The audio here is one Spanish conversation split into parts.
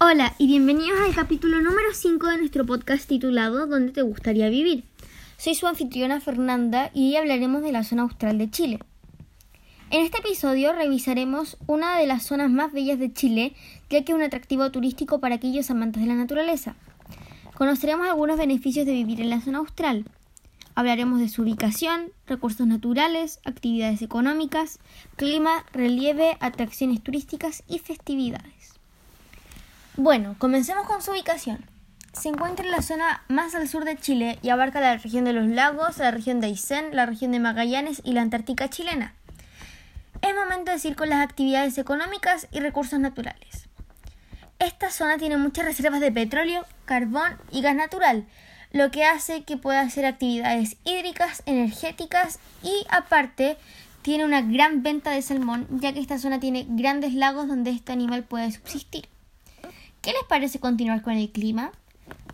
Hola y bienvenidos al capítulo número 5 de nuestro podcast titulado ¿Dónde te gustaría vivir? Soy su anfitriona Fernanda y hoy hablaremos de la zona austral de Chile. En este episodio revisaremos una de las zonas más bellas de Chile, ya que es un atractivo turístico para aquellos amantes de la naturaleza. Conoceremos algunos beneficios de vivir en la zona austral. Hablaremos de su ubicación, recursos naturales, actividades económicas, clima, relieve, atracciones turísticas y festividades. Bueno, comencemos con su ubicación. Se encuentra en la zona más al sur de Chile y abarca la región de los lagos, la región de Aysén, la región de Magallanes y la Antártica chilena. Es momento de decir con las actividades económicas y recursos naturales. Esta zona tiene muchas reservas de petróleo, carbón y gas natural, lo que hace que pueda hacer actividades hídricas, energéticas y aparte tiene una gran venta de salmón, ya que esta zona tiene grandes lagos donde este animal puede subsistir. ¿Qué les parece continuar con el clima?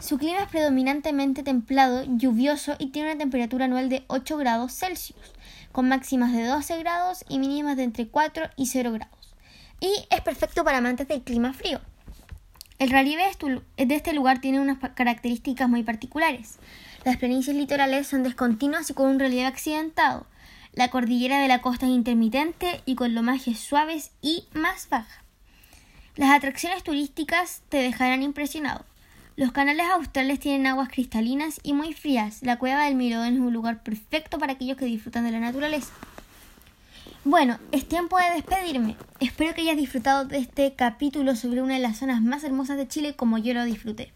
Su clima es predominantemente templado, lluvioso y tiene una temperatura anual de 8 grados Celsius, con máximas de 12 grados y mínimas de entre 4 y 0 grados. Y es perfecto para amantes del clima frío. El relieve de este lugar tiene unas características muy particulares. Las planicies litorales son descontinuas y con un relieve accidentado. La cordillera de la costa es intermitente y con lomajes suaves y más baja. Las atracciones turísticas te dejarán impresionado. Los canales australes tienen aguas cristalinas y muy frías. La cueva del Mirodón es un lugar perfecto para aquellos que disfrutan de la naturaleza. Bueno, es tiempo de despedirme. Espero que hayas disfrutado de este capítulo sobre una de las zonas más hermosas de Chile como yo lo disfruté.